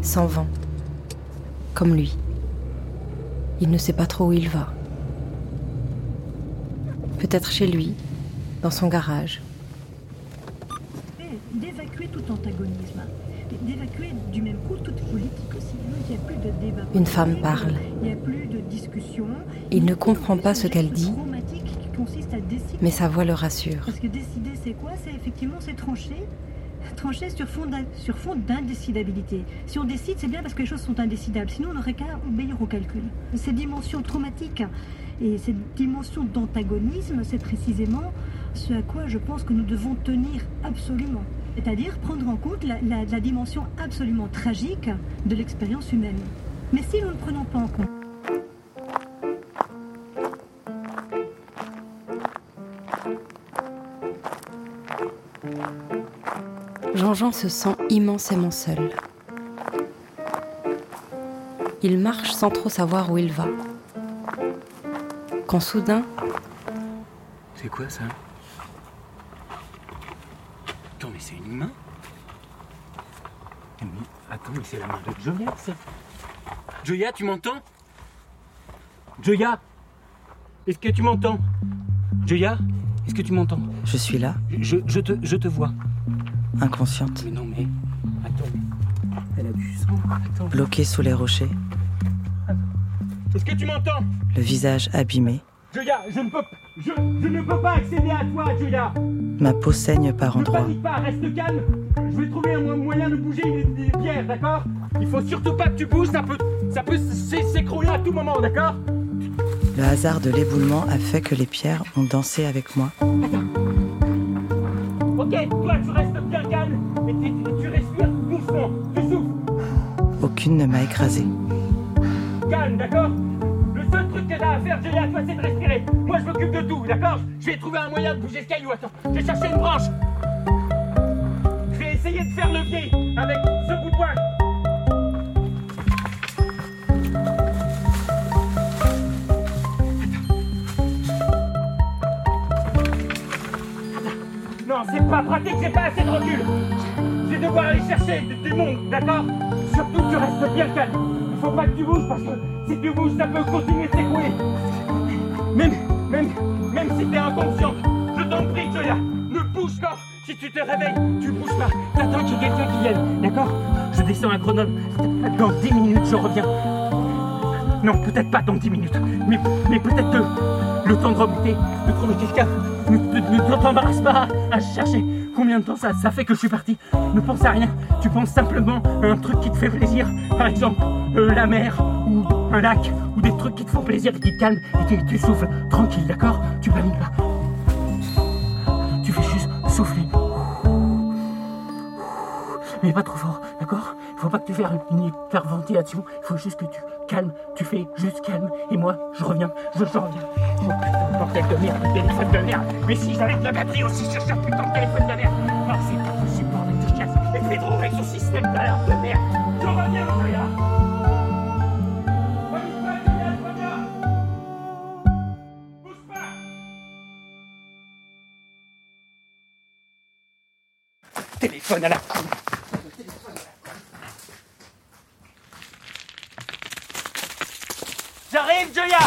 Sans vent. Comme lui. Il ne sait pas trop où il va. Peut-être chez lui, dans son garage. d'évacuer tout antagonisme, d'évacuer du même coup toute politique aussi. Il n'y a plus de débat. Une femme parle. Il n'y a plus de discussion. Il ne comprend pas ce qu'elle dit, mais sa voix le rassure. Parce que décider, c'est quoi? C'est effectivement, c'est trancher. Sur fond d'indécidabilité. Si on décide, c'est bien parce que les choses sont indécidables. Sinon, on n'aurait qu'à obéir au calcul. Ces dimensions traumatiques et cette dimension d'antagonisme, c'est précisément ce à quoi je pense que nous devons tenir absolument. C'est-à-dire prendre en compte la dimension absolument tragique de l'expérience humaine. Mais si nous ne prenons pas en compte, Jean-Jean se sent immensément seul. Il marche sans trop savoir où il va. Quand soudain, C'est quoi ça? Attends, mais c'est une main? Mais attends, mais c'est la mère de Joya, ça. Joya, tu m'entends? Joya Est-ce que tu m'entends? Joya Est-ce que tu m'entends? Je suis là, je, je te, je te vois. Inconsciente, Mais non, mais. Attends. Elle a du sang. Attends. bloquée sous les rochers, Est-ce que tu m'entends? Le visage abîmé, Joya, je ne peux. Je, je ne peux pas accéder à toi, Joya ma peau saigne par Ne endroits. panique pas, reste calme. Je vais trouver un mo- moyen de bouger les, les pierres, d'accord? Il faut surtout pas que tu bouges, ça peut, ça peut s'écrouler à tout moment, d'accord? Le hasard de l'éboulement a fait que les pierres ont dansé avec moi. Ok, toi tu restes Aucune ne m'a écrasé. calme, d'accord Le seul truc que t'as à faire, Julia, toi, c'est de respirer. Moi, je m'occupe de tout, d'accord Je vais trouver un moyen de bouger ce caillou. Attends, je vais chercher une branche. Je vais essayer de faire levier avec ce bout de bois. Non, c'est pas pratique, j'ai pas assez de recul. Je vais devoir aller chercher du monde, d'accord Surtout, tu restes bien calme. Il faut pas que tu bouges parce que si tu bouges, ça peut continuer de s'écouler. Même, même, même si t'es inconscient, je t'en prie, Joya, ne bouge pas. Si tu te réveilles, tu bouges pas. T'attends qu'il y ait quelqu'un qui vienne, d'accord? Je descends à Grenoble. Dans 10 minutes, je reviens. Non, peut-être pas dans 10 minutes, mais, mais peut-être que le temps de remonter, de trouver quelqu'un. Ne, ne- ne t'embarrasse pas à chercher. Combien de temps ça, fait que je suis parti Ne pense à rien. Tu penses simplement à un truc qui te fait plaisir. Par exemple, euh, la mer ou un lac ou des trucs qui te font plaisir et qui te calment et tu, tu souffles tranquille, d'accord Tu paniques pas. Tu fais juste souffler. Mais pas trop fort, que tu fasses une hyperventilation. Il faut juste que tu calmes. Tu fais juste calme. Et moi, je reviens. Je, reviens. Oh putain, bordel de merde, téléphone de merde. Mais si j'avais de la batterie aussi sur ce putain de téléphone de merde. Non, c'est pas possible, bordel de chasse. Et Pedro avec son système d'alerte de merde. Je reviens, pas. Téléphone à la con. J'arrive, Joya.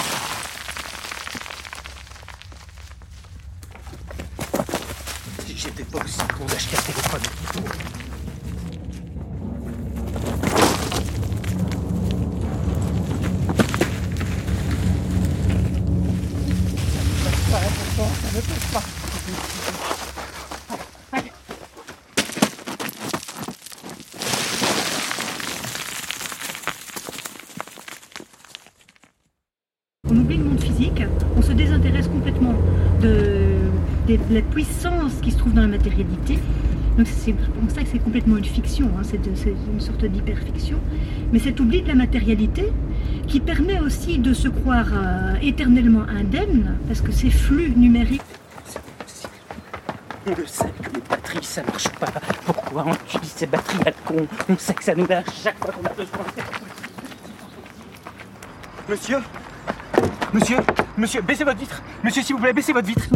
J'étais pas aussi con d'acheter un téléphone. On oublie le monde physique, on se désintéresse complètement de, de la puissance qui se trouve dans la matérialité. Donc c'est pour ça que c'est complètement une fiction, hein, c'est une sorte d'hyperfiction. Mais cet oubli de la matérialité qui permet aussi de se croire euh, éternellement indemne, parce que ces flux numériques On le sait que les batteries ça marche pas. Pourquoi on utilise ces batteries à con? On sait que ça nous lâche chaque fois qu'on a besoin. Monsieur? Monsieur? Monsieur, baissez votre vitre Monsieur, s'il vous plaît, baissez votre vitre.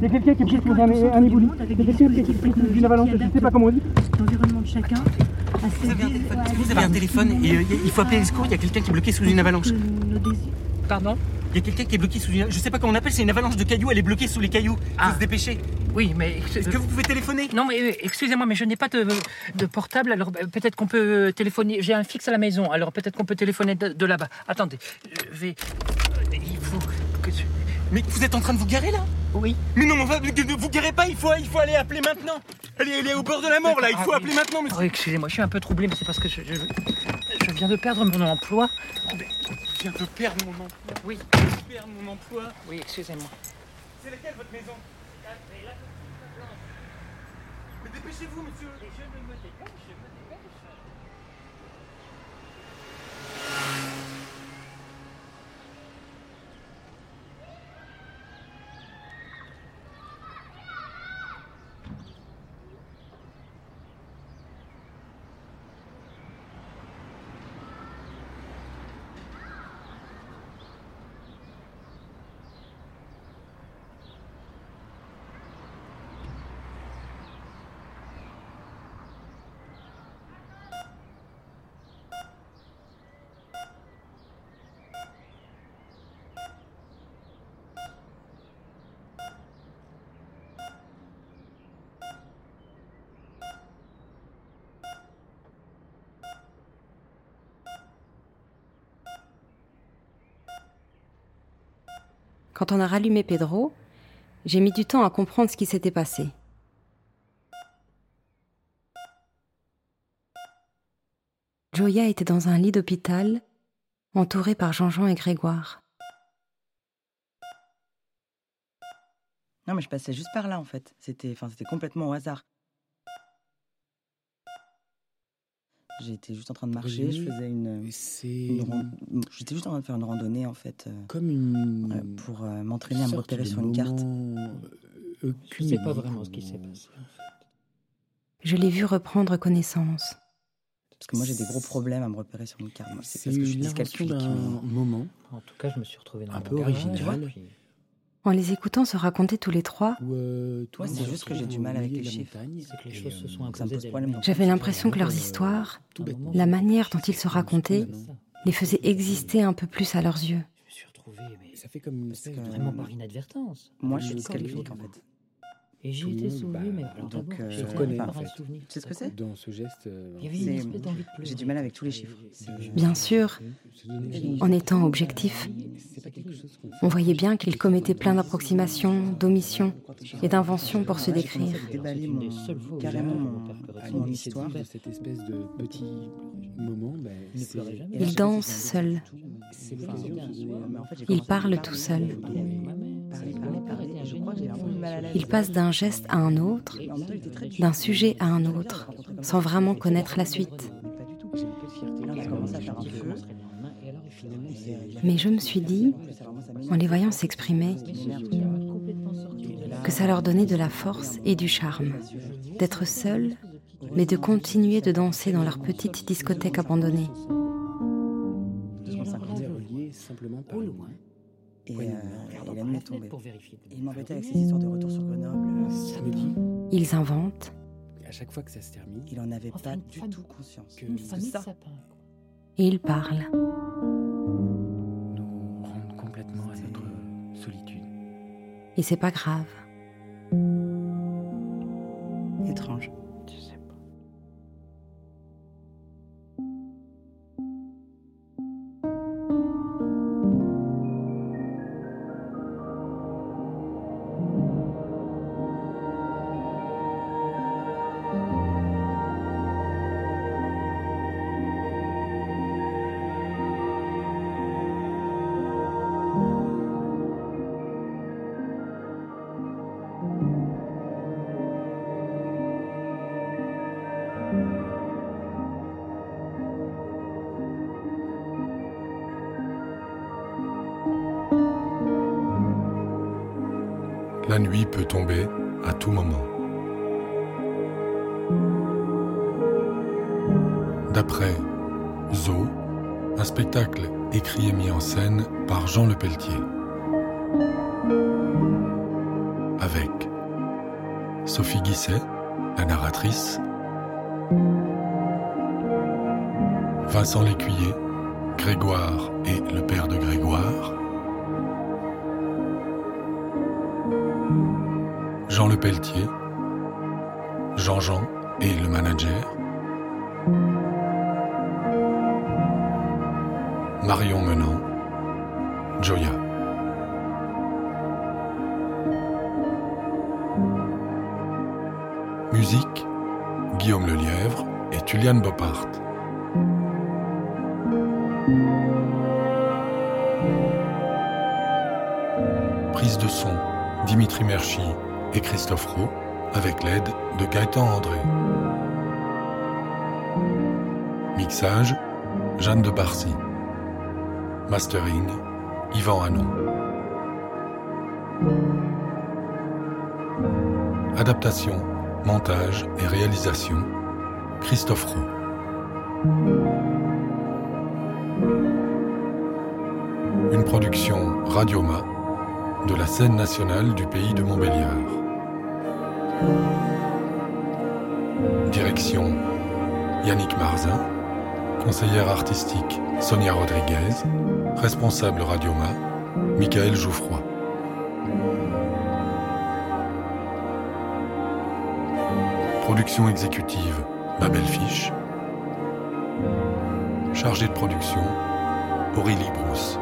Il y a quelqu'un qui est pris sous un, un éboulis. Il y a quelqu'un qui est pris sous une avalanche, je ne sais pas comment on dit. L'environnement de chacun. Vous avez un téléphone, vous avez un téléphone et il faut appeler les secours, il y a quelqu'un qui est bloqué sous une avalanche. Pardon Il y a quelqu'un qui est bloqué sous une... Je sais pas comment on appelle, c'est une avalanche de cailloux, elle est bloquée sous les cailloux. Il Ah. faut se dépêcher. Oui, mais. Est-ce que vous pouvez téléphoner? Non, mais euh, excusez-moi, mais je n'ai pas de, de portable, alors euh, peut-être qu'on peut téléphoner. J'ai un fixe à la maison, alors peut-être qu'on peut téléphoner de, de là-bas. Attendez, je vais. euh, Il faut que. je- Mais vous êtes en train de vous garer là Oui. Mais non, on va, ne vous garez pas, il faut, il faut aller appeler maintenant. Elle est, elle est au bord de la mort là, il faut Ah, appeler oui. maintenant, monsieur. Oui, excusez-moi, je suis un peu troublé, mais c'est parce que je, je, je viens de perdre mon emploi. Je viens de perdre mon emploi. Oui, Je viens de perdre mon emploi. oui, excusez-moi. C'est laquelle votre maison? Mais dépêchez-vous, monsieur. Quand on a rallumé Pedro, j'ai mis du temps à comprendre ce qui s'était passé. Joya était dans un lit d'hôpital, entourée par Jean-Jean et Grégoire. Non, mais je passais juste par là en fait. C'était, complètement au hasard. J'étais juste en train de marcher, je faisais une. J'étais juste en train de faire une randonnée en fait. euh, comme une. euh, pour euh, m'entraîner à me repérer sur une carte. euh, Je ne sais pas vraiment ce qui s'est passé. en fait. Je l'ai vu reprendre connaissance. Parce que moi j'ai des gros problèmes à me repérer sur une carte. C'est parce que je suis dyscalculique. mais- moment En tout cas, je me suis retrouvé dans Un peu original. En les écoutant se raconter tous les trois, euh, c'est juste que j'ai du mal avec les chiffres. j'avais l'impression que leurs Euh, histoires, la manière dont ils se racontaient, les faisaient exister un peu plus à leurs yeux. Je me suis retrouvé, mais Ça fait comme une Parce espèce que- de- vraiment par inadvertance. Moi je suis je- en fait. Et j'ai été sauvé, bah, mais alors donc, euh, j'ai tu été reconnais, par en un fait. souvenir. Tu sais ce que c'est dans ce geste. euh. J'ai du mal avec tous les chiffres. Bien sûr, en étant objectif, pas on voyait bien qu'ils commettaient plein d'approximations, d'omissions et d'inventions pour se j'ai décrire. mon- carrément j'ai- mon, mon mon il histoire. j'ai danse seul. j'ai Il parle tout seul. je j'ai. Il passe d'un geste à un autre, d'un sujet à un autre, sans vraiment connaître la suite. Mais je me suis dit, en les voyant s'exprimer, que ça leur donnait de la force et du charme, d'être seuls, mais de continuer de danser dans leur petite discothèque abandonnée. Et, Ouais, euh, et la nuit est tombée. pour vérifier. Et il m'embêtait avec ses histoires de retour sur Grenoble. Samedi, Ils inventent, à chaque fois que ça se termine, Il en avait Enfin, pas du famille. tout conscience. que Une C'est famille de ça. quoi. et ils parlent. nous rendre complètement à notre solitude. Et c'est pas grave. Étrange. La nuit peut tomber à tout moment. D'après Zo, un spectacle écrit et mis en scène par Jean Lepelletier. Avec Sophie Guisset, la narratrice, Vincent Lécuyer, Grégoire et le père de Grégoire, Jean Le Pelletier, Jean-Jean et le manager, Marion Menant, Joya. Musique, Guillaume Lelièvre et Tuliane Bopart. Prise de son, Dimitri Merchi et Christophe Roux, avec l'aide de Gaëtan André. Mixage, Jeanne de Barcy. Mastering, Yvan Hanon. Adaptation, montage et réalisation, Christophe Roux. Une production Radioma de la scène nationale du pays de Montbéliard. Direction Yannick Marzin, conseillère artistique Sonia Rodriguez, responsable Radioma Michael Jouffroy. Production exécutive Babel Fiche. Chargé de production Aurélie Brousse.